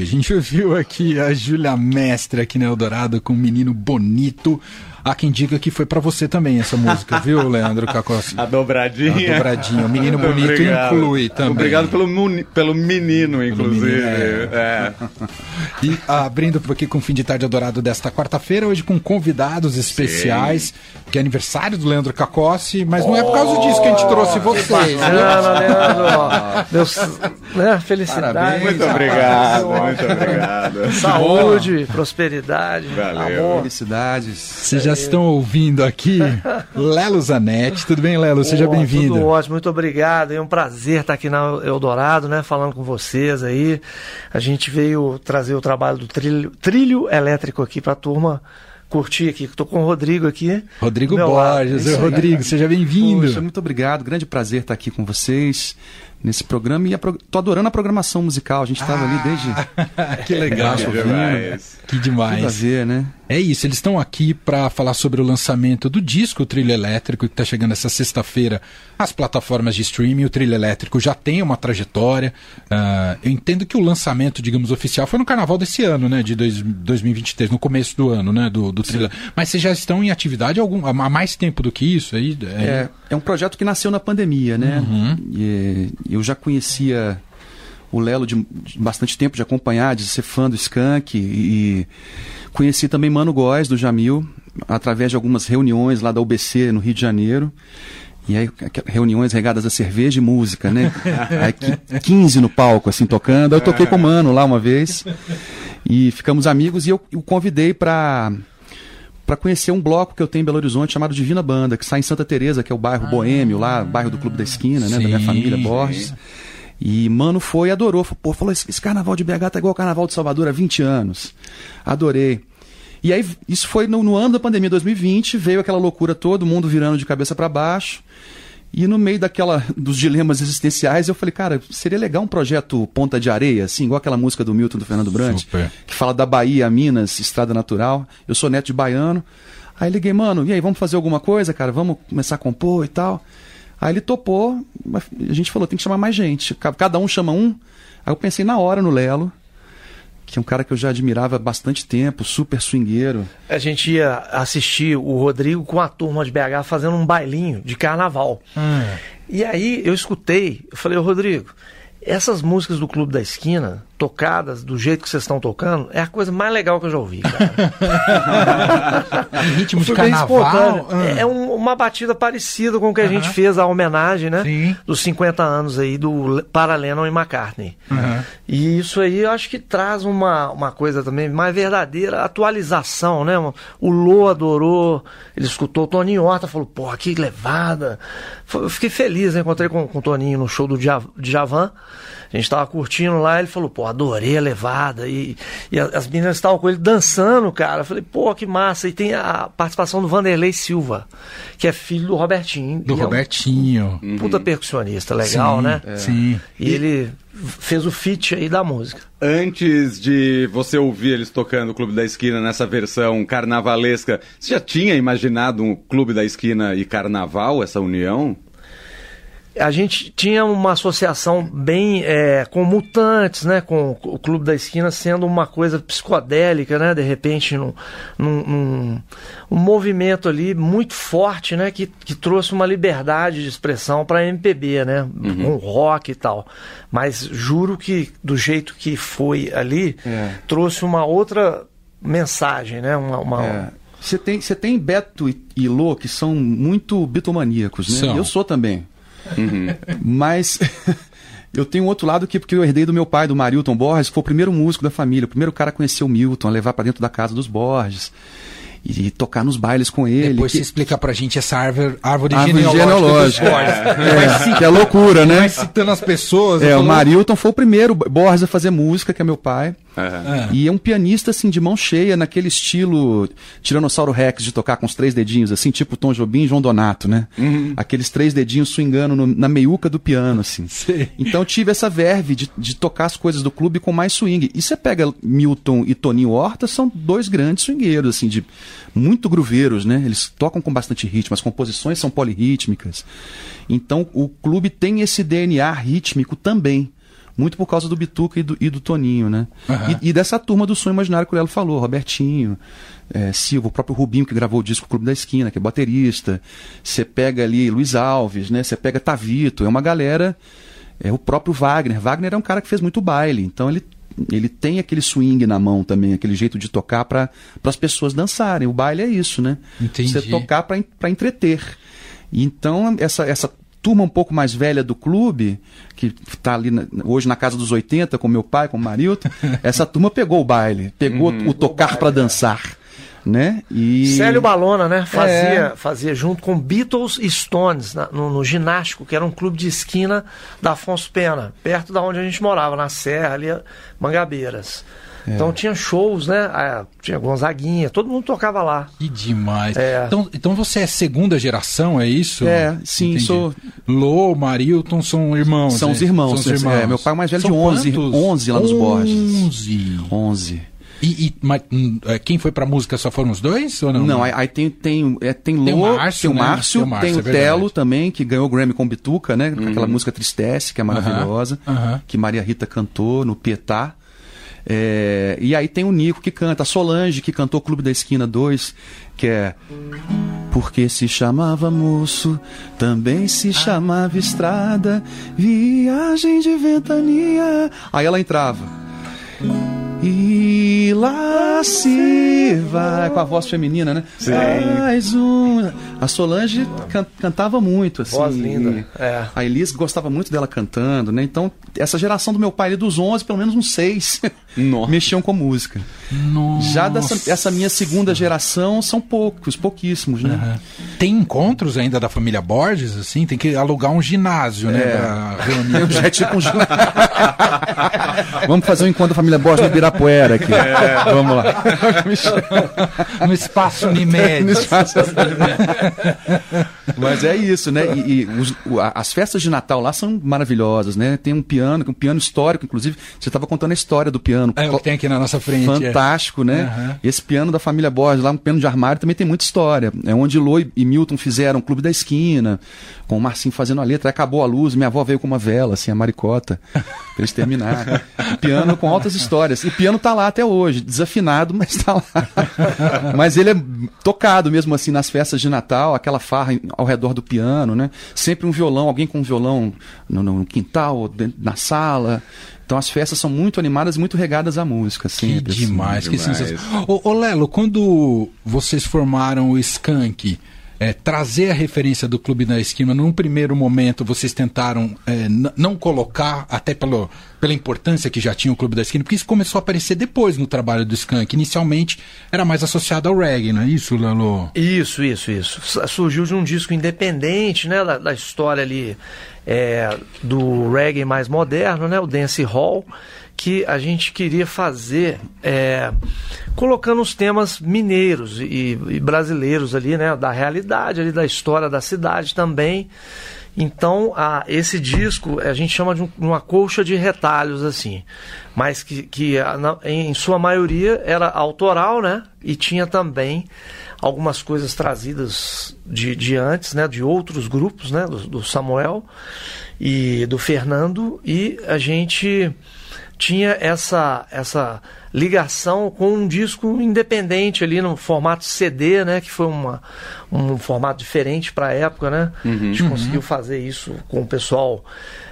A gente viu aqui a Júlia Mestre aqui no Eldorado com um menino bonito. Há quem diga que foi para você também essa música, viu, Leandro Cacossi? A dobradinha. A dobradinha. O menino bonito Obrigado. inclui também. Obrigado pelo, muni- pelo menino, inclusive. menino, é. É. E abrindo aqui com o fim de tarde adorado desta quarta-feira, hoje com convidados especiais, que é aniversário do Leandro Cacossi, mas não é por causa disso que a gente trouxe vocês, viu? Bacana, Leandro. Meus, né, felicidade. Parabéns. Muito obrigado, muito obrigado. Saúde, prosperidade, Valeu. amor. Felicidades. Vocês já estão ouvindo aqui Lelo Zanetti. Tudo bem, Lelo? Seja Pô, bem-vindo. Tudo ótimo, muito obrigado. É um prazer estar aqui na Eldorado, né? Falando com vocês aí. A gente veio trazer o trabalho do trilho, trilho elétrico aqui para a turma curtir aqui. Estou com o Rodrigo aqui. Rodrigo lado. Borges. Aí. Rodrigo, seja bem-vindo. Muito obrigado. Grande prazer estar aqui com vocês nesse programa. E pro- tô adorando a programação musical. A gente estava ali desde. que legal. Que ouvindo. demais. Que Tudo a demais. ver, né? É isso, eles estão aqui para falar sobre o lançamento do disco Trilho Elétrico, que está chegando essa sexta-feira às plataformas de streaming. O Trilho Elétrico já tem uma trajetória. Ah, eu entendo que o lançamento, digamos, oficial foi no carnaval desse ano, né? De dois, 2023, no começo do ano, né? Do, do Trilho. Mas vocês já estão em atividade há algum, há mais tempo do que isso aí? É, é um projeto que nasceu na pandemia, né? E, eu já conhecia o Lelo de, de bastante tempo, de acompanhar, de ser fã do Skank. E, conheci também Mano Góes, do Jamil, através de algumas reuniões lá da UBC, no Rio de Janeiro. E aí, reuniões regadas a cerveja e música, né? Aí, qui- 15 no palco, assim, tocando. Aí eu toquei com o Mano lá uma vez. E ficamos amigos e eu o convidei para para conhecer um bloco que eu tenho em Belo Horizonte chamado Divina Banda, que sai em Santa Teresa, que é o bairro boêmio lá, bairro do Clube da Esquina, né, da minha Sim, família Borges. E mano foi e adorou, falou, pô, falou esse, esse carnaval de BH tá igual o carnaval de Salvador há 20 anos. Adorei. E aí isso foi no, no ano da pandemia 2020, veio aquela loucura todo mundo virando de cabeça para baixo. E no meio daquela dos dilemas existenciais, eu falei, cara, seria legal um projeto Ponta de Areia, assim, igual aquela música do Milton do Fernando Super. que fala da Bahia, Minas, estrada natural. Eu sou neto de baiano. Aí liguei, mano, e aí, vamos fazer alguma coisa, cara? Vamos começar a compor e tal. Aí ele topou, a gente falou, tem que chamar mais gente. Ca- Cada um chama um. Aí eu pensei na hora no Lelo, que é um cara que eu já admirava há bastante tempo, super swingueiro. A gente ia assistir o Rodrigo com a turma de BH fazendo um bailinho de carnaval. E aí eu escutei, eu falei, ô Rodrigo, essas músicas do Clube da Esquina, tocadas do jeito que vocês estão tocando, é a coisa mais legal que eu já ouvi, cara. Em ritmo de carnaval. espontâneo. ah. É um- uma batida parecida com o que a gente fez a homenagem, né? Sim. Dos 50 anos aí do para Lennon e McCartney. E isso aí eu acho que traz uma, uma coisa também mais verdadeira, atualização, né? O Lô adorou, ele escutou, o Toninho Horta falou, porra, que levada. Eu fiquei feliz, né? encontrei com, com o Toninho no show do Dja- Djavan. A gente tava curtindo lá, ele falou, pô, adorei a levada. E, e as meninas estavam com ele dançando, cara. Eu falei, pô, que massa. E tem a participação do Vanderlei Silva, que é filho do Robertinho. Do E é um Robertinho. puta percussionista, legal, Sim, né? Sim. E ele fez o feat aí da música. Antes de você ouvir eles tocando o Clube da Esquina nessa versão carnavalesca, você já tinha imaginado um Clube da Esquina e carnaval, essa união? A gente tinha uma associação bem é, com mutantes, né? Com o Clube da Esquina sendo uma coisa psicodélica, né? De repente, num, num- num- um movimento ali muito forte, né? Que, que trouxe uma liberdade de expressão para MPB, né? Com rock e tal. Mas juro que do jeito que foi ali, É. trouxe uma outra mensagem, né? Uma, uma- É. Você tem, você tem Beto e, e Lô que são muito bitomaníacos, né? São. Eu sou também. Mas eu tenho um outro lado que porque eu herdei do meu pai, do Marilton Borges, que foi o primeiro músico da família, o primeiro cara a conhecer o Milton, a levar para dentro da casa dos Borges e, tocar nos bailes com ele. Depois que, você explica pra gente essa árvore, árvore, Árvore genealógica. genealógica. dos Borges. É, que é loucura, né? Vai citando as pessoas. É, eu o Marilton foi o primeiro Borges a fazer música, que é meu pai. Ah. E é um pianista, assim, de mão cheia, naquele estilo Tiranossauro Rex, de tocar com os três dedinhos, assim, tipo Tom Jobim e João Donato, né? Aqueles três dedinhos swingando no- na meiuca do piano, assim. Sei. Então tive essa verve de, de tocar as coisas do clube com mais swing. E você pega Milton e Toninho Horta, são dois grandes swingueiros, assim, de muito grooveiros, né? Eles tocam com bastante ritmo, as composições são polirrítmicas. Então o clube tem esse DNA rítmico também. Muito por causa do Bituca e do, e do Toninho, né? Uhum. E, e, dessa turma do Sonho Imaginário que o Lelo falou, Robertinho, é, Silva, o próprio Rubinho que gravou o disco Clube da Esquina, que é baterista. Você pega ali Luiz Alves, né? Você pega Tavito, é uma galera. É o próprio Wagner. Wagner é um cara que fez muito baile, então ele ele tem aquele swing na mão também, aquele jeito de tocar para as pessoas dançarem. O baile é isso, né? Entendi. Você tocar para entreter. Então, essa, essa turma um pouco mais velha do clube, que está ali na, hoje na casa dos 80, com meu pai, com o Marilton, essa turma pegou o baile, pegou uhum, o tocar para dançar. Né? E... Célio Balona, né? Fazia, é. fazia junto com Beatles e Stones na, no, no, Ginástico, que era um clube de esquina da Afonso Pena, perto da onde a gente morava, na Serra, ali, Mangabeiras. É. Então tinha shows, né? Ah, tinha Gonzaguinha, todo mundo tocava lá. Que demais. É. Então, então você é segunda geração, é isso? É, sim, Entendi. sou. Lô, Marilton são irmãos. São né? os irmãos. São os irmãos. É, meu pai é mais velho são de 11, 11 lá nos 11. Borges. 11. 11. E, e mas, hum, é, quem foi pra música só foram os dois? Ou não? Não, aí, aí tem, tem, é, tem, tem Lô, o Márcio, tem o Márcio, né? tem o, Márcio, tem o é Telo também, que ganhou o Grammy com Bituca, né? Uhum. Aquela música Tristece, que é maravilhosa, uhum. que Maria Rita cantou no Pietá. É, e aí tem o Nico que canta, a Solange que cantou Clube da Esquina 2, que é Porque se chamava moço, também se chamava estrada, viagem de ventania. Aí ela entrava. E lá se vai, com a voz feminina, né? Sim. Mais um. A Solange can, cantava muito, assim. Voz linda. É. A Elise gostava muito dela cantando, né? Então, essa geração do meu pai, dos 11, pelo menos uns 6, mexiam com música. Nossa. Já dessa essa minha segunda geração, são poucos, pouquíssimos, né? Uhum. Tem encontros ainda da família Borges, assim? Tem que alugar um ginásio, né? Pra reunir. Já é tipo um ginásio. Vamos fazer um encontro da família Borges no Ibirapuera aqui. É. Vamos lá. no espaço Unimed. No espaço Mas é isso, né? E, e os, as festas de Natal lá são maravilhosas, né? Tem um piano, um piano histórico, inclusive. Você estava contando a história do piano. É, tem aqui na nossa frente. É. Fantástico, é. né? Uhum. Esse piano da família Borges, lá um piano de armário, também tem muita história. É onde Loi e Milton fizeram o Clube da Esquina, com o Marcinho fazendo a letra. Acabou a luz, minha avó veio com uma vela, assim, a maricota, pra eles terminarem. piano com altas histórias. E o piano tá lá até hoje, desafinado, mas tá lá. mas ele é tocado mesmo assim nas festas de Natal, aquela farra ao redor do piano, né? Sempre um violão, alguém com um violão no, no quintal, na sala. Então as festas são muito animadas e muito regadas à música, sempre. Que demais, assim, que sensacional. Ô, ô Lelo, quando vocês formaram o Skank, é, trazer a referência do Clube da Esquina, num primeiro momento vocês tentaram é, não colocar, até pelo, pela importância que já tinha o Clube da Esquina, porque isso começou a aparecer depois no trabalho do Skank. Inicialmente era mais associado ao reggae, não é isso, Lalo? Isso, isso, isso. Surgiu de um disco independente, né, da, da história ali é, do reggae mais moderno, né, o Dance Hall que a gente queria fazer é, colocando os temas mineiros e, e, brasileiros ali, né, da realidade ali da história da cidade também. Então, a, esse disco a gente chama de um, uma colcha de retalhos assim, mas que, que na, em sua maioria era autoral, né, e tinha também algumas coisas trazidas de, de antes, né, de outros grupos, né, do, do Samuel e do Fernando, e a gente tinha essa, essa ligação com um disco independente ali no formato CD, né? Que foi uma, um formato diferente para a época, né? Uhum, a gente uhum. conseguiu fazer isso com o pessoal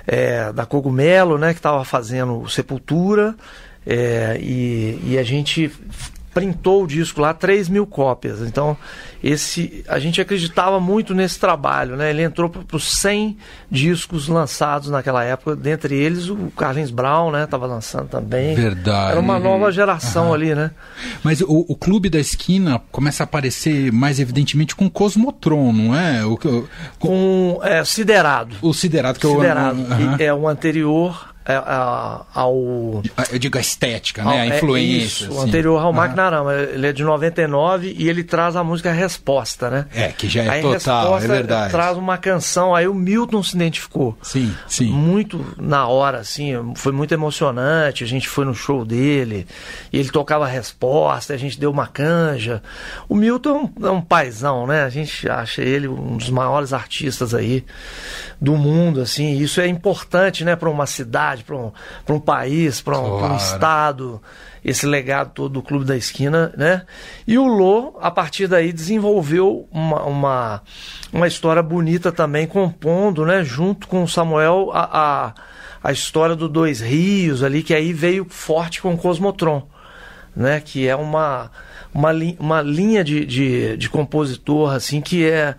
é, da Cogumelo, né? Que estava fazendo Sepultura. É, e, e a gente printou o disco lá, 3 mil cópias. Então, esse a gente acreditava muito nesse trabalho, né? Ele entrou para os 100 discos lançados naquela época, dentre eles o Carlinhos Brown, né? Tava lançando também. Verdade. Era uma nova geração ali, né? Mas o, o, Clube da Esquina começa a aparecer mais evidentemente com Cosmotron, não é? O, com, com é, Siderado. O Siderado, que Siderado. é o... Uhum. É o anterior é, é, ao. Eu digo a estética, né? a é, influência. Isso, assim. o anterior ao Mac Narama. Ele é de 99 e ele traz a música Resposta, né? É, que já é aí, total, é verdade. Traz uma canção, aí o Milton se identificou. Sim, sim. Muito na hora, assim, foi muito emocionante. A gente foi no show dele e ele tocava a resposta, a gente deu uma canja. O Milton é um, é um paizão, né? A gente acha ele um dos maiores artistas aí do mundo, assim. Isso é importante, né, para uma cidade cidade, para um, um país, para um, Claro. um estado, esse legado todo do Clube da Esquina, né? E o Lô, a partir daí, desenvolveu uma, uma, uma história bonita também, compondo, né, junto com o Samuel, a, a, a história do Dois Rios ali, que aí veio forte com o Cosmotron, né? Que é uma, uma, uma linha de, de, de compositor, assim, que é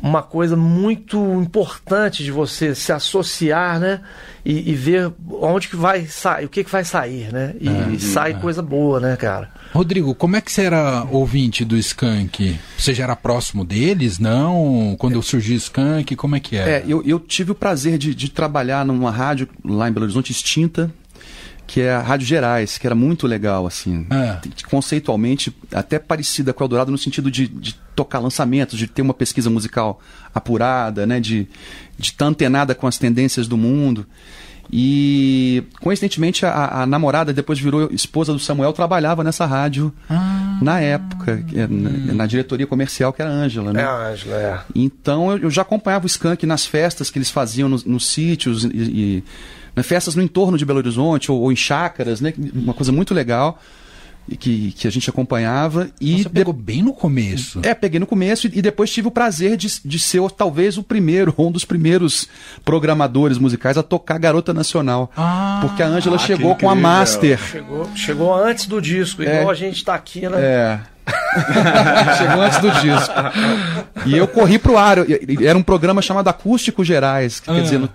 uma coisa muito importante de você se associar, né? E, e ver onde que vai sair, o que que vai sair, né? E, e sai coisa boa, né, cara? Rodrigo, como é que você era ouvinte do Skank? Você já era próximo deles? Não? Quando surgiu o Skank, como é que era? É, eu, eu tive o prazer de, de trabalhar numa rádio lá em Belo Horizonte, extinta, que é a Rádio Gerais, que era muito legal, assim. Ah. Conceitualmente, até parecida com a Eldorado no sentido de, de tocar lançamentos, de ter uma pesquisa musical apurada, né? De de estar antenada com as tendências do mundo. E, coincidentemente, a, a namorada, depois virou esposa do Samuel, trabalhava nessa rádio na época, que é na, na diretoria comercial, que era a Ângela, né? É, Ângela, é. Então eu, eu já acompanhava o Skank nas festas que eles faziam nos, nos sítios e, e né, festas no entorno de Belo Horizonte ou, ou em chácaras, né? Uma coisa muito legal e que, que a gente acompanhava e Você pegou bem no começo. é, peguei no começo e, e depois tive o prazer de, de ser talvez o primeiro, um dos primeiros programadores musicais a tocar Garota Nacional. Ah, porque a Ângela que chegou com a. Master. Chegou, chegou antes do disco, igual a gente tá aqui, né? É. Chegou antes do disco. E eu corri pro ar. Eu- e- Era um programa chamado Acústico Gerais. que Ah. Quer dizer, não,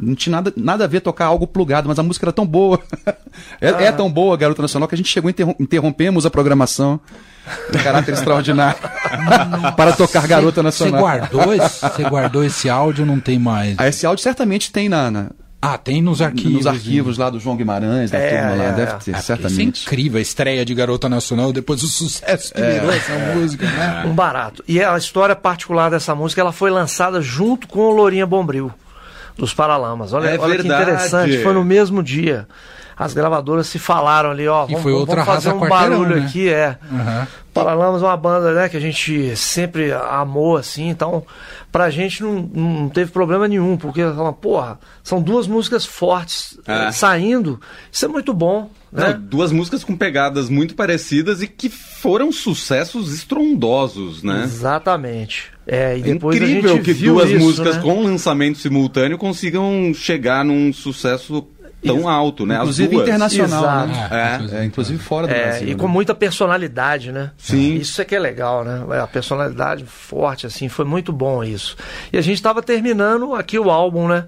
não tinha nada, nada a ver tocar algo plugado, mas a música era tão boa. É, Ah. é tão boa, Garota Nacional, que a gente chegou e interrom- interrompemos a programação de caráter extraordinário para tocar Garota Você Nacional. guardou, esse, você guardou esse áudio ou não tem mais? Ah, Esse áudio certamente tem na, na- Ah, tem nos arquivos. nos arquivos lá do João Guimarães, da É, turma lá. é, Deve é. ter, É, porque Isso é certamente. incrível, a estreia de Garota Nacional, depois o sucesso que virou essa música, né? Um barato. E a história particular dessa música, ela foi lançada junto com o Lourinha Bombril, dos Paralamas. Olha, É olha que interessante, foi no mesmo dia. As gravadoras se falaram ali, ó, E vamos, foi vamos fazer um barulho né? aqui, é. Aham. Paralamas é uma banda, né, que a gente sempre amou, assim, então pra gente não, não teve problema nenhum, porque, porra, são duas músicas fortes É. eh, saindo, isso é muito bom, né? Não, duas músicas com pegadas muito parecidas e que foram sucessos estrondosos, né? Exatamente. É, e É depois a incrível gente que viu duas isso, músicas né? com lançamento simultâneo consigam chegar num sucesso tão alto, né? As Inclusive duas. internacional, Exato. né? É. É, inclusive fora do É, Brasil. e né? com muita personalidade, né? Sim. Isso é que é legal, né? A personalidade forte, assim, foi muito bom isso. E a gente estava terminando aqui o álbum, né?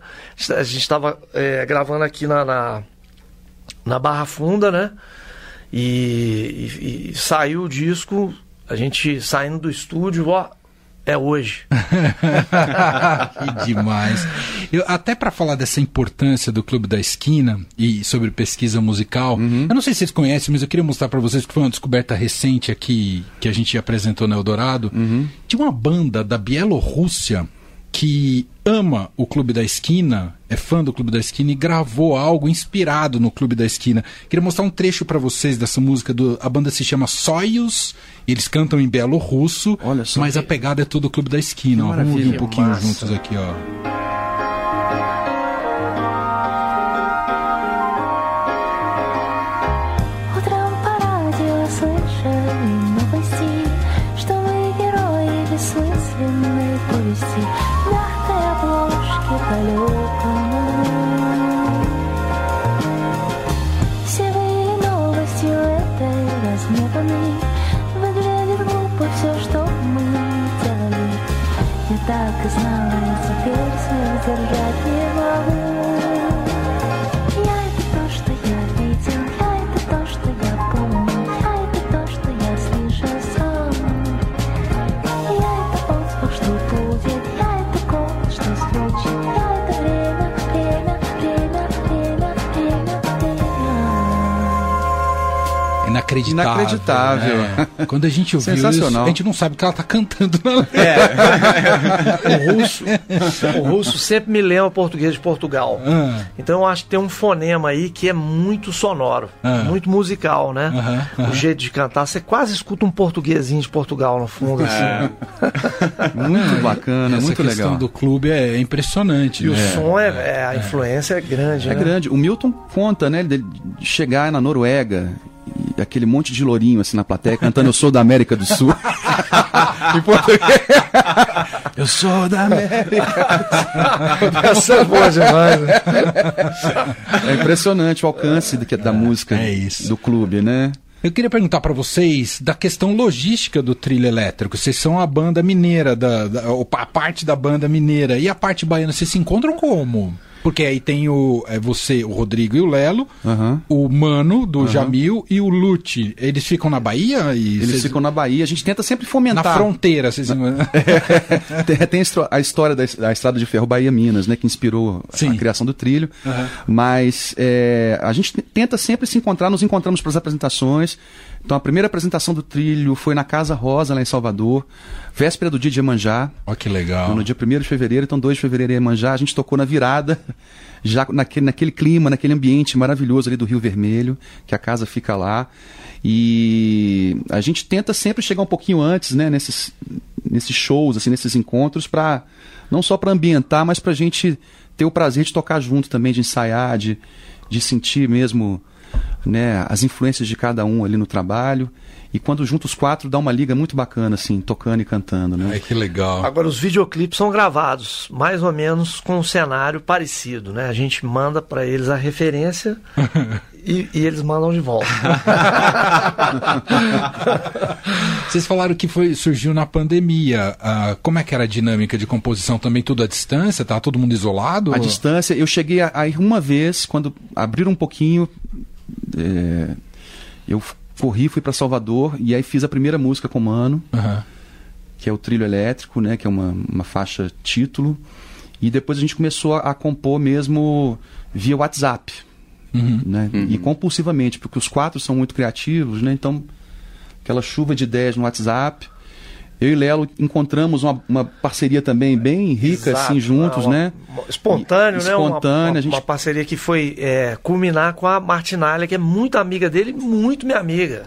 A gente estava gravando aqui na, na, na Barra Funda, né? E, e- e saiu o disco, a gente saindo do estúdio, ó, é hoje. que demais. Eu, até para falar dessa importância do Clube da Esquina e sobre pesquisa musical, eu não sei se vocês conhecem, mas eu queria mostrar para vocês que foi uma descoberta recente aqui que a gente apresentou no Eldorado. De uma banda da Bielorrússia que ama o Clube da Esquina, é fã do Clube da Esquina e gravou algo inspirado no Clube da Esquina. Queria mostrar um trecho para vocês dessa música. Do, a banda se chama Soyuz, eles cantam em bielorrusso, Olha só. mas a pegada é tudo Clube da Esquina. ó. Vamos ouvir um pouquinho massa. juntos aqui, ó. Inacreditável. É. Quando a gente ouviu isso, a gente não sabe o que ela tá cantando na letra. O russo, o russo sempre me lembra português de Portugal. Ah. Então eu acho que tem um fonema aí que é muito sonoro, Ah. muito musical, né? O jeito de cantar, você quase escuta um portuguesinho de Portugal no fundo, assim. Muito bacana, Essa muito questão legal. do clube é impressionante. E o né? som é, é- a influência é grande, É né? grande. O Milton conta, né, de chegar na Noruega e aquele monte de lourinho assim na plateia cantando Eu sou da América do Sul. em português. Eu sou da América. Essa é boa demais. né? É impressionante o alcance do da música é isso. do clube, né? Eu queria perguntar pra vocês da questão logística do trilho elétrico. Vocês são a banda mineira, da, da- ou a parte da banda mineira. E a parte baiana, vocês se encontram como? Porque aí tem o é você, o Rodrigo e o Lelo, Aham. o Mano do Jamil e o Lute. Eles ficam na Bahia? E Eles vocês- ficam na Bahia. A gente tenta sempre na fomentar. fronteira. Vocês... tem, tem a história da, da Estrada de Ferro Bahia-Minas, né? Que inspirou Sim. a criação do trilho. Aham. Mas é, a gente te- tenta sempre se encontrar, nos encontramos para as apresentações. Então a primeira apresentação do trilho foi na Casa Rosa, lá em Salvador, véspera do dia de Iemanjá. Ó, que legal. No dia 1 de fevereiro, então 2 de fevereiro em Iemanjá, a gente tocou na virada, já naquele, naquele clima, naquele ambiente maravilhoso ali do Rio Vermelho, que a casa fica lá. E a gente tenta sempre chegar um pouquinho antes, né, nesses, nesses shows, assim, nesses encontros, para não só para ambientar, mas para a gente ter o prazer de tocar junto também, de ensaiar, de, de sentir mesmo né, as influências de cada um ali no trabalho. E quando junta os quatro, dá uma liga muito bacana, assim, tocando e cantando, né? Ai, que legal. Agora, os videoclipes são gravados mais ou menos com um cenário parecido, né? A gente manda pra eles a referência e, e eles mandam de volta. Vocês falaram que foi, surgiu na pandemia. Ah, como é que era a dinâmica de composição? Também tudo à distância? Tá todo mundo isolado? A distância, eu cheguei a, a ir uma vez, quando abriram um pouquinho, é, eu corri, fui para Salvador e aí fiz a primeira música com o Mano, Aham. que é o Trilho Elétrico, né, que é uma, uma faixa título. E depois a gente começou a, a compor mesmo via WhatsApp, Uhum. né, e compulsivamente, porque os quatro são muito criativos, né, então aquela chuva de ideias no WhatsApp. Eu e Lelo encontramos uma, uma parceria também bem rica, Exato, assim, juntos, uma- né? uma- Espontâneo, né? Uma- Espontânea, Uma, a gente uma parceria que foi é, culminar com a Martinalha, que é muito amiga dele, muito minha amiga.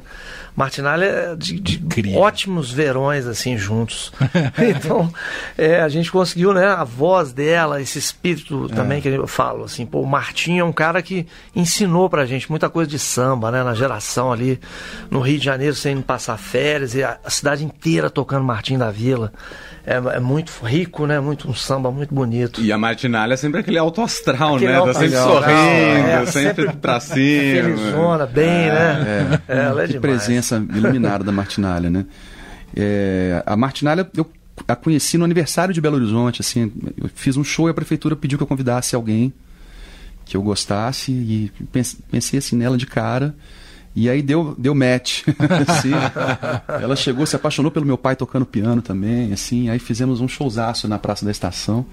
Martinalha é de, de ótimos verões, assim, juntos. então, é, a gente conseguiu, né? A voz dela, esse espírito também que eu falo, assim. Pô, o Martinho é um cara que ensinou pra gente muita coisa de samba, né? Na geração ali, no Rio de Janeiro, sem passar férias, e a, a cidade inteira tocando Martim da Vila. É, é muito rico, né? Muito um samba muito bonito. E a Martinalha é sempre aquele alto astral, Aquele né? alto Tá sempre astral, sorrindo, é, sempre, sempre pra cima. Felizona, bem, né? É, ela é que demais. presença iluminada da Martinalha, né? É, a Martinalha, eu a conheci no aniversário de Belo Horizonte, assim, eu fiz um show e a prefeitura pediu que eu convidasse alguém que eu gostasse e pens- pensei assim nela de cara. E aí deu, deu match. assim. Ela chegou, se apaixonou pelo meu pai tocando piano também, assim. Aí fizemos um showzaço na Praça da Estação.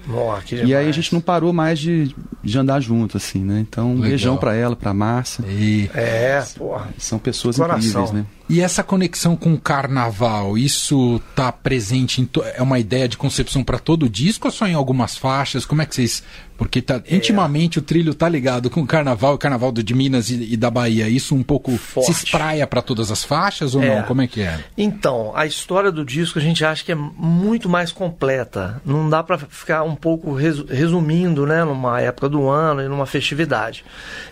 E aí a gente não parou mais de, de andar junto, assim, né? Então, um Legal. beijão pra ela, pra Márcia. E, É, porra. São pessoas Coração. incríveis, né? E essa conexão com o carnaval, isso tá presente em é uma ideia de concepção para todo o disco ou só em algumas faixas? Como é que vocês porque tá É. intimamente o trilho tá ligado com o carnaval, o carnaval do- de Minas e, e da Bahia. Isso um pouco Forte. se espraia para todas as faixas ou É. não? Como é que é? Então, a história do disco a gente acha que é muito mais completa. Não dá pra ficar um pouco resu- resumindo, né, numa época do ano e numa festividade.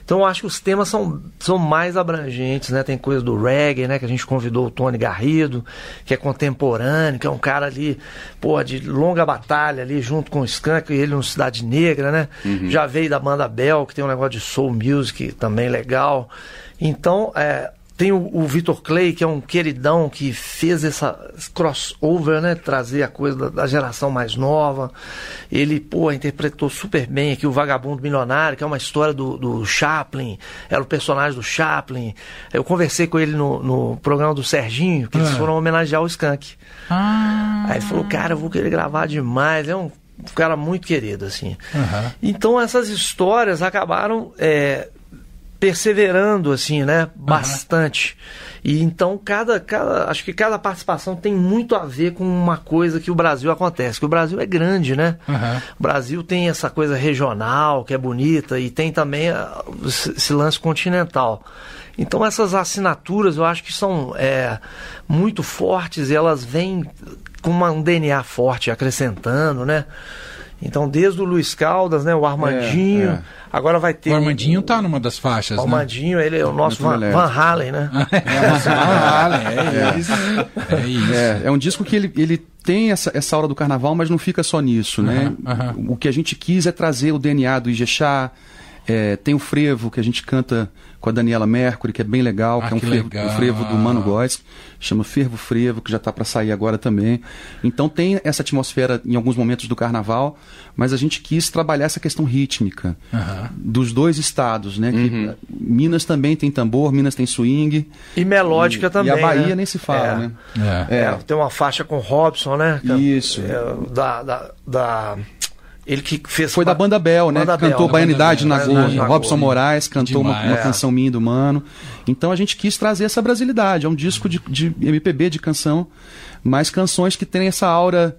Então, eu acho que os temas são, são mais abrangentes, né? Tem coisa do reggae, né, que a gente convidou o Tony Garrido, que é contemporâneo, que é um cara ali, pô, de longa batalha ali junto com o Skank e ele no Cidade Negra, né? Já veio da banda Bell, que tem um negócio de soul music também legal. Então, é, tem o, o Vitor Clay, que é um queridão que fez essa crossover, né? Trazer a coisa da, da geração mais nova. Ele, pô, interpretou super bem aqui o Vagabundo Milionário, que é uma história do, do Chaplin. Era o personagem do Chaplin. Eu conversei com ele no, no programa do Serginho, que eles Ah. foram homenagear o Skank. Ah, Aí ele falou, cara, eu vou querer gravar demais. É um cara muito querido, assim. Aham. Então essas histórias acabaram é, perseverando assim, né? Bastante. E então cada, cada, acho que cada participação tem muito a ver com uma coisa que o Brasil acontece. Que o Brasil é grande, né? Aham. O Brasil tem essa coisa regional que é bonita e tem também ah, esse esse lance continental. Então essas assinaturas eu acho que são é, muito fortes e elas vêm com uma- um DNA forte acrescentando, né? Então desde o Luiz Caldas, né, o Armandinho, é. agora vai ter O Armandinho tá numa das faixas, o né? Armandinho, ele é o nosso Van. Van Halen, né? É isso. É isso. É, é um disco que ele, ele tem essa, essa aura do carnaval, mas não fica só nisso, né? aham. O que a gente quis é trazer o DNA do Ijexá. é, tem o frevo que a gente canta com a Daniela Mercury, que é bem legal, Ah, que é um que frevo, um frevo do Mano Góes, chama Fervo Frevo, que já está para sair agora também. Então tem essa atmosfera em alguns momentos do carnaval, mas a gente quis trabalhar essa questão rítmica Aham. dos dois estados, né? Que Minas também tem tambor, Minas tem swing. E melódica E- também. E a Bahia né? nem se fala, É. né? É. É, tem uma faixa com o Robson, né? Que é- Isso. é, da, da, da- Ele que fez. Foi da Banda Bel, né? Banda cantou Bel, Baianidade na Gol. na Robson. Moraes cantou uma, Demais. uma canção minha do Mano. Então a gente quis trazer essa brasilidade. É um disco de, de MPB, de canção, mas canções que têm essa aura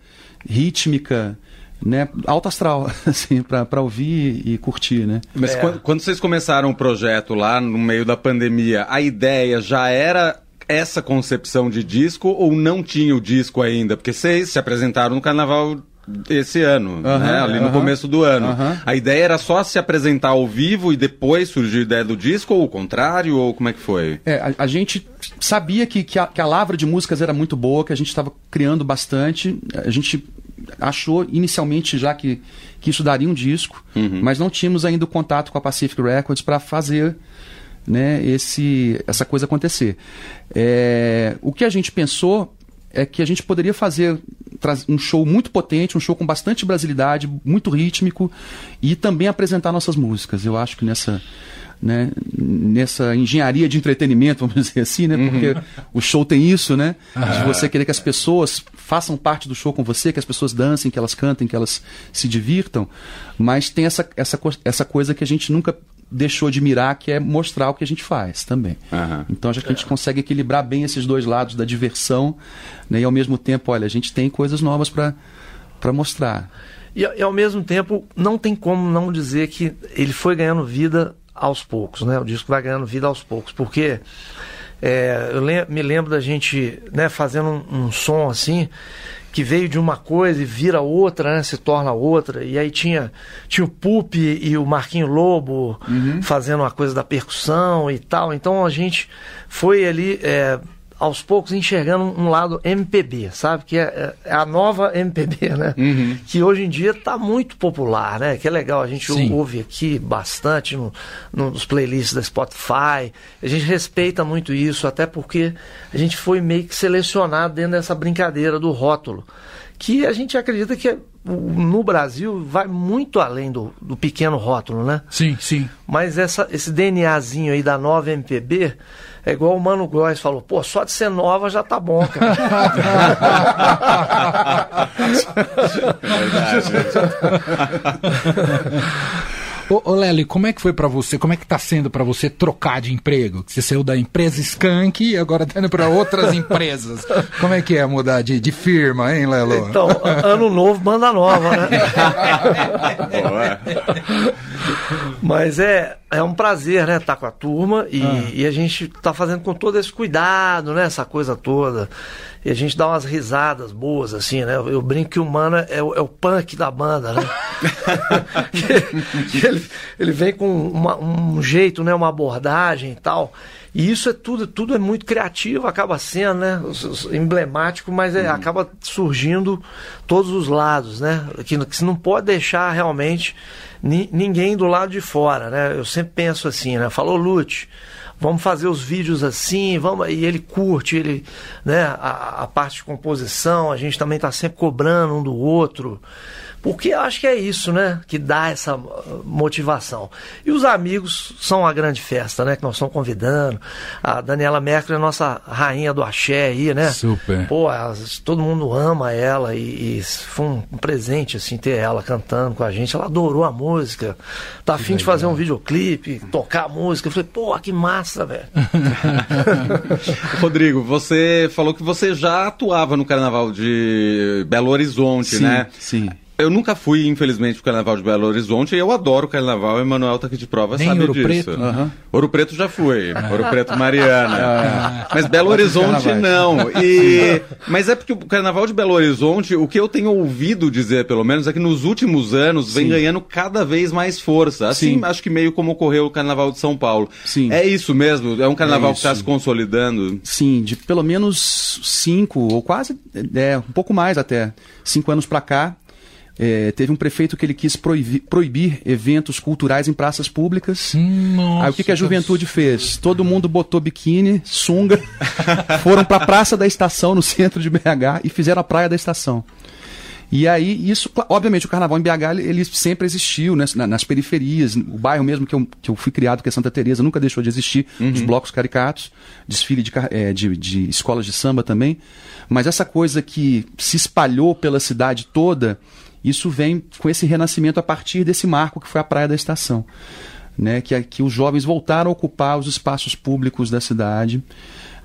rítmica, né? Alto astral, assim, pra, pra ouvir e curtir, né? Mas É. quando, quando vocês começaram o projeto lá no meio da pandemia, a ideia já era essa concepção de disco ou não tinha o disco ainda? Porque vocês se apresentaram no carnaval esse ano, né? ali no começo do ano. A ideia era só se apresentar ao vivo e depois surgiu a ideia do disco ou o contrário? Ou como é que foi? É, a, a gente sabia que, que, a, que a lavra de músicas era muito boa, que a gente estava criando bastante. A gente achou inicialmente já que, que isso daria um disco, mas não tínhamos ainda o contato com a Pacific Records para fazer né, esse, essa coisa acontecer. É, o que a gente pensou é que a gente poderia fazer um show muito potente, um show com bastante brasilidade, muito rítmico e também apresentar nossas músicas. Eu acho que nessa né, nessa engenharia de entretenimento, vamos dizer assim, né? Porque o show tem isso, né? De você querer que as pessoas façam parte do show com você, que as pessoas dancem, que elas cantem, que elas se divirtam, mas tem essa, essa, essa coisa que a gente nunca deixou de mirar, que é mostrar o que a gente faz também. Aham. Então acho que a gente consegue equilibrar bem esses dois lados da diversão, né? E ao mesmo tempo, olha, a gente tem coisas novas para para mostrar. E, e ao mesmo tempo, não tem como não dizer que ele foi ganhando vida aos poucos, né? O disco vai ganhando vida aos poucos, porque é, eu me lembro da gente né, fazendo um, um som assim que veio de uma coisa e vira outra, né? Se torna outra. E aí tinha, tinha o Pup e o Marquinho Lobo fazendo uma coisa da percussão e tal. Então a gente foi ali é, aos poucos enxergando um lado MPB, sabe? Que é, é a nova MPB, né? Que hoje em dia está muito popular, né? Que é legal, a gente Sim. ouve aqui bastante no, nos playlists da Spotify. A gente respeita muito isso, até porque a gente foi meio que selecionado dentro dessa brincadeira do rótulo. Que a gente acredita que o- no Brasil vai muito além do, do pequeno rótulo, né? Sim, sim. Mas essa, esse DNAzinho aí da nova MPB é igual o Mano Góes falou, pô, só de ser nova já tá bom, cara. Ô, ô Lely, como é que foi pra você? Como é que tá sendo pra você trocar de emprego? Você saiu da empresa Skank e agora tá indo pra outras empresas. Como é que é mudar de, de firma, hein, Lelo? Então, ano novo, banda nova, né? Mas é, é um prazer, né, estar com a turma e, e a gente tá fazendo com todo esse cuidado, né, essa coisa toda. E a gente dá umas risadas boas, assim, né? Eu, brinco que o Mano é, o- é o punk da banda, né? Ele, ele vem com uma- um jeito, né, uma abordagem e tal. E isso é tudo, tudo é muito criativo, acaba sendo, né? Emblemático, mas é, acaba surgindo todos os lados, né? Que, que você não pode deixar realmente ninguém do lado de fora, né? Eu sempre penso assim, né? Falou Lute, vamos fazer os vídeos assim, vamos e ele curte, ele, né? A, a parte de composição, a gente também está sempre cobrando um do outro, Porque eu acho que é isso, né? Que dá essa uh, motivação. E os amigos são a grande festa, né? Que nós estamos convidando. A Daniela Mercury é a nossa rainha do axé aí, né? Super. Pô, todo mundo ama ela e, e foi um, um presente, assim, ter ela cantando com a gente. Ela adorou a música. Tá afim de fazer um videoclipe, tocar a música. Eu falei, pô, que massa, velho. Rodrigo, você falou que você já atuava no Carnaval de Belo Horizonte, Sim, né? sim. Eu nunca fui, infelizmente, pro Carnaval de Belo Horizonte e eu adoro o Carnaval. O Emanuel tá aqui de prova, Nem sabe Ouro disso. Preto? Aham. Ouro Preto já fui. Ouro Preto Mariana. Mas Belo Horizonte não. E... Mas é porque o Carnaval de Belo Horizonte, o que eu tenho ouvido dizer, pelo menos, é que nos últimos anos vem Sim. ganhando cada vez mais força. Assim, Sim. acho que meio como ocorreu o Carnaval de São Paulo. Sim. É isso mesmo? É um carnaval É que está se consolidando? Sim, de pelo menos cinco, ou quase, é, um pouco mais até, cinco anos para cá, é, teve um prefeito que ele quis proibir, proibir eventos culturais em praças públicas. Nossa, Aí o que, que a juventude fez? Todo mundo botou biquíni, sunga, foram para a Praça da Estação, no centro de BH, e fizeram a Praia da Estação. E aí, isso, obviamente, o carnaval em BH, ele, ele sempre existiu, né, na- nas periferias, o bairro mesmo que eu, que eu fui criado, que é Santa Teresa, nunca deixou de existir, os blocos caricatos, desfile de, eh, de, de escolas de samba também. Mas essa coisa que se espalhou pela cidade toda, isso vem com esse renascimento a partir desse marco que foi a Praia da Estação. Né, que, que os jovens voltaram a ocupar os espaços públicos da cidade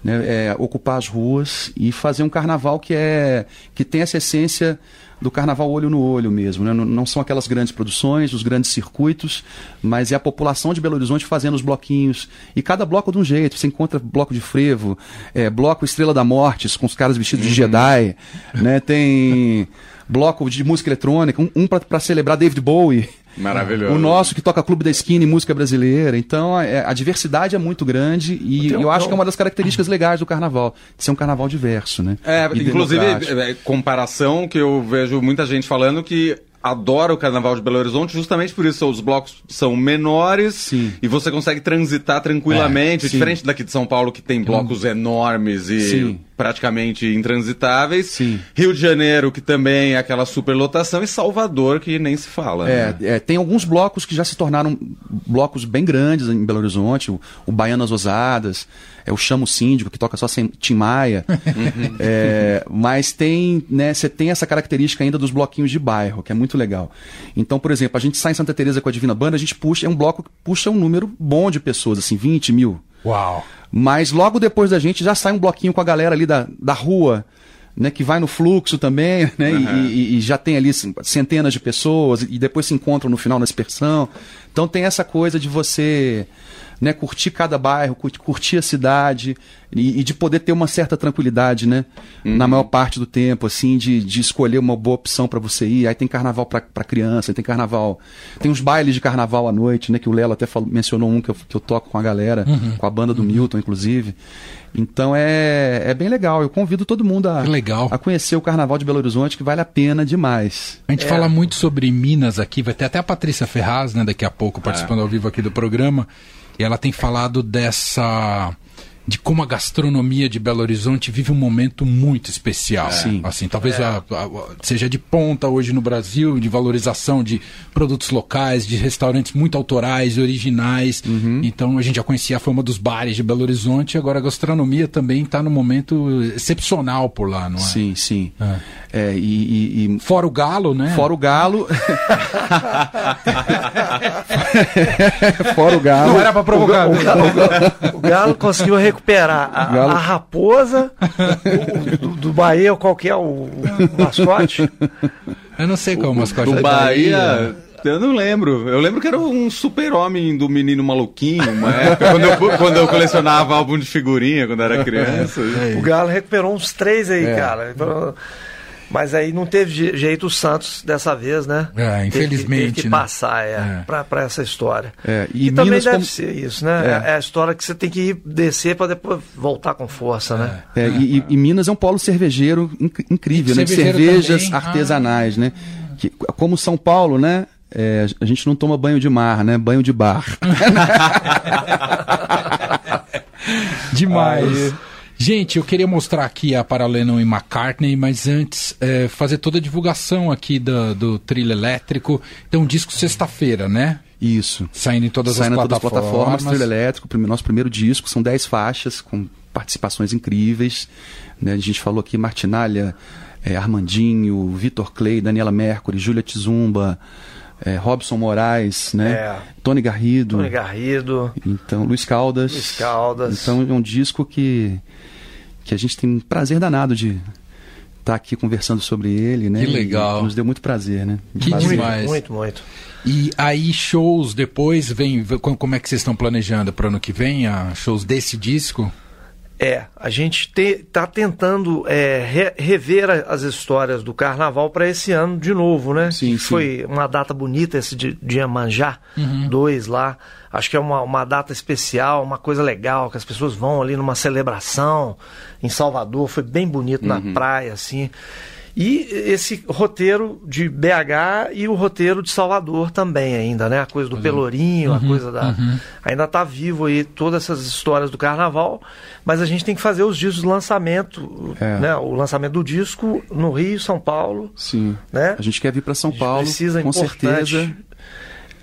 né, é, ocupar as ruas e fazer um carnaval que é que tem essa essência do carnaval olho no olho mesmo. Né? Não, não são aquelas grandes produções, os grandes circuitos, mas é a população de Belo Horizonte fazendo os bloquinhos. E cada bloco de um jeito. Você encontra bloco de frevo, é, bloco Estrela da Morte, com os caras vestidos de Jedi. Né? Tem bloco de música eletrônica, um, um para celebrar David Bowie. Maravilhoso. O nosso que toca Clube da Esquina e música brasileira. Então, é, a diversidade é muito grande e um- eu acho que é uma das características legais do carnaval, de ser um carnaval diverso, né? É, E inclusive, é, comparação que eu vejo muita gente falando que adora o Carnaval de Belo Horizonte justamente por isso. Os blocos são menores Sim. e você consegue transitar tranquilamente, É, diferente daqui de São Paulo que tem blocos enormes e Sim. Praticamente intransitáveis. Sim. Rio de Janeiro, que também é aquela superlotação, e Salvador, que nem se fala. É, né? é, tem alguns blocos que já se tornaram blocos bem grandes em Belo Horizonte, o, o Baianas Ousadas, é o Chamo Síndico, que toca só sem Tim Maia. É, mas tem, né, você tem essa característica ainda dos bloquinhos de bairro, que é muito legal. Então, por exemplo, a gente sai em Santa Teresa com a Divina Banda, a gente puxa, é um bloco que puxa um número bom de pessoas, assim, 20 mil. Uau. Mas logo depois da gente já sai um bloquinho com a galera ali da, da rua, né, que vai no fluxo também, né, e- e, e já tem ali centenas de pessoas e depois se encontram no final na dispersão. Então tem essa coisa de você né, curtir cada bairro, curtir, a cidade e, e de poder ter uma certa tranquilidade, né, na maior parte do tempo, assim, de, de escolher uma boa opção para você ir. Aí tem carnaval para criança, tem carnaval, tem uns bailes de carnaval à noite, né, que o Lelo até falou- mencionou um que eu, que eu toco com a galera, com a banda do Milton, inclusive. Então é, é bem legal. Eu convido todo mundo a, a conhecer o Carnaval de Belo Horizonte, que vale a pena demais. A gente fala muito sobre Minas aqui, vai ter até a Patrícia Ferraz, né, daqui a pouco, participando ao vivo aqui do programa. E ela tem falado dessa. de como a gastronomia de Belo Horizonte vive um momento muito especial. Sim. Assim, talvez a- a- a- seja de ponta hoje no Brasil, de valorização de produtos locais, de restaurantes muito autorais e originais. Então a gente já conhecia a fama dos bares de Belo Horizonte, agora a gastronomia também está num momento excepcional por lá, não é? Sim, sim. É. É, e, e- e Fora o galo, né? fora o galo. fora o galo. Não era pra provocar. O, Galo- o Galo conseguiu recuperar a, Galo- a raposa o- do, do Bahia, qual que é o, o mascote? Eu não sei qual é o mascote Do da Bahia. Eu não lembro. Eu lembro que era um super-homem do menino maluquinho, uma época, quando, eu, quando eu colecionava álbum de figurinha quando era criança. O Galo recuperou uns três aí, É. cara. Mas aí não teve je- jeito o Santos dessa vez, né? É, Teve que- infelizmente, Teve que né? passar, é, É. Pra, pra essa história. É, e e também deve como- ser isso, né? É. É. a história que você tem que ir descer pra depois voltar com força, né? É, e, e- e Minas é um polo cervejeiro inc- incrível, né? Cervejeiro cervejas também. artesanais, né? Que, como São Paulo, né? é, a gente não toma banho de mar, né? Banho de bar. Demais. Gente, eu queria mostrar aqui a Paralennon e McCartney, mas antes é, fazer toda a divulgação aqui do, do trilho elétrico. Então, disco sexta-feira, né? Isso. Saindo em todas Saindo as em todas as plataformas. plataformas, trilho elétrico, nosso primeiro disco, são 10 faixas com participações incríveis. né? A gente falou aqui Martinalha, eh, Armandinho, Vitor Clay, Daniela Mercury, Júlia Tizumba, eh, Robson Moraes, né? É. Tony Garrido. Tony Garrido, Então, Luiz Caldas. Luiz Caldas. Então é um disco que, que a gente tem um prazer danado de estar aqui conversando sobre ele, né? Que legal. E nos deu muito prazer, né? Que Prazer. muito, demais. muito, muito. E aí, shows depois, vem, como como é que vocês estão planejando para o ano que vem? ah, shows desse disco? É, a gente está tentando é, re- rever a- as histórias do carnaval para esse ano de novo, né? Sim, sim. Foi uma data bonita esse de, de Iemanjá, dois lá. Acho que é uma, uma data especial, uma coisa legal, que as pessoas vão ali numa celebração em Salvador, foi bem bonito na praia, assim. E esse roteiro de BH e o roteiro de Salvador também ainda, né? A coisa do Pelourinho, a coisa da... Ainda tá vivo aí todas essas histórias do carnaval, mas a gente tem que fazer os discos de lançamento, É. né? O lançamento do disco no Rio, São Paulo, Sim. né? A gente quer vir para São A gente Paulo, precisa, com importante, certeza.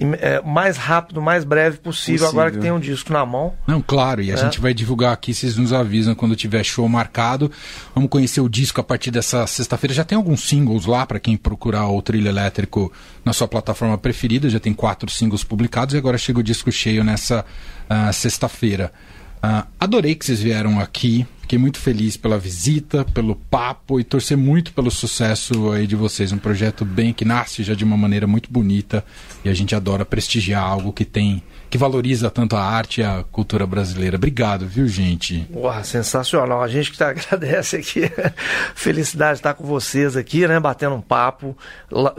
É, mais rápido, mais breve possível, Possível. agora que tem um disco na mão. Não, claro, e a É. gente vai divulgar aqui, vocês nos avisam quando tiver show marcado. Vamos conhecer o disco a partir dessa sexta-feira. Já tem alguns singles lá para quem procurar o trilho elétrico na sua plataforma preferida. Já tem quatro singles publicados e agora chega o disco cheio nessa ah, sexta-feira. Ah, adorei que vocês vieram aqui. Fiquei muito feliz pela visita, pelo papo e torcer muito pelo sucesso aí de vocês. Um projeto bem que nasce já de uma maneira muito bonita e a gente adora prestigiar algo que tem que valoriza tanto a arte e a cultura brasileira. Obrigado, viu, gente? Porra, sensacional. A gente que tá, agradece aqui. Felicidade de estar com vocês aqui, né? Batendo um papo,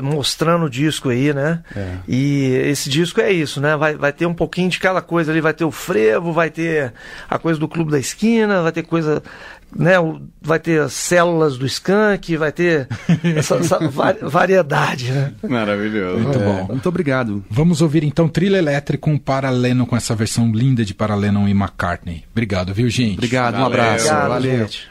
mostrando o disco aí, né? E esse disco é isso, né? Vai, vai ter um pouquinho de cada coisa ali. Vai ter o frevo, vai ter a coisa do Clube da Esquina, vai ter coisa. Né, o- vai ter as células do skunk, vai ter essa, essa va- variedade, né? Maravilhoso. Muito É, bom. Muito obrigado. Vamos ouvir então Trilha Elétrica um Paralennon com essa versão linda de Paralennon e McCartney. Obrigado, viu, gente? Obrigado, um Valeu. abraço. Obrigado, Valeu. gente.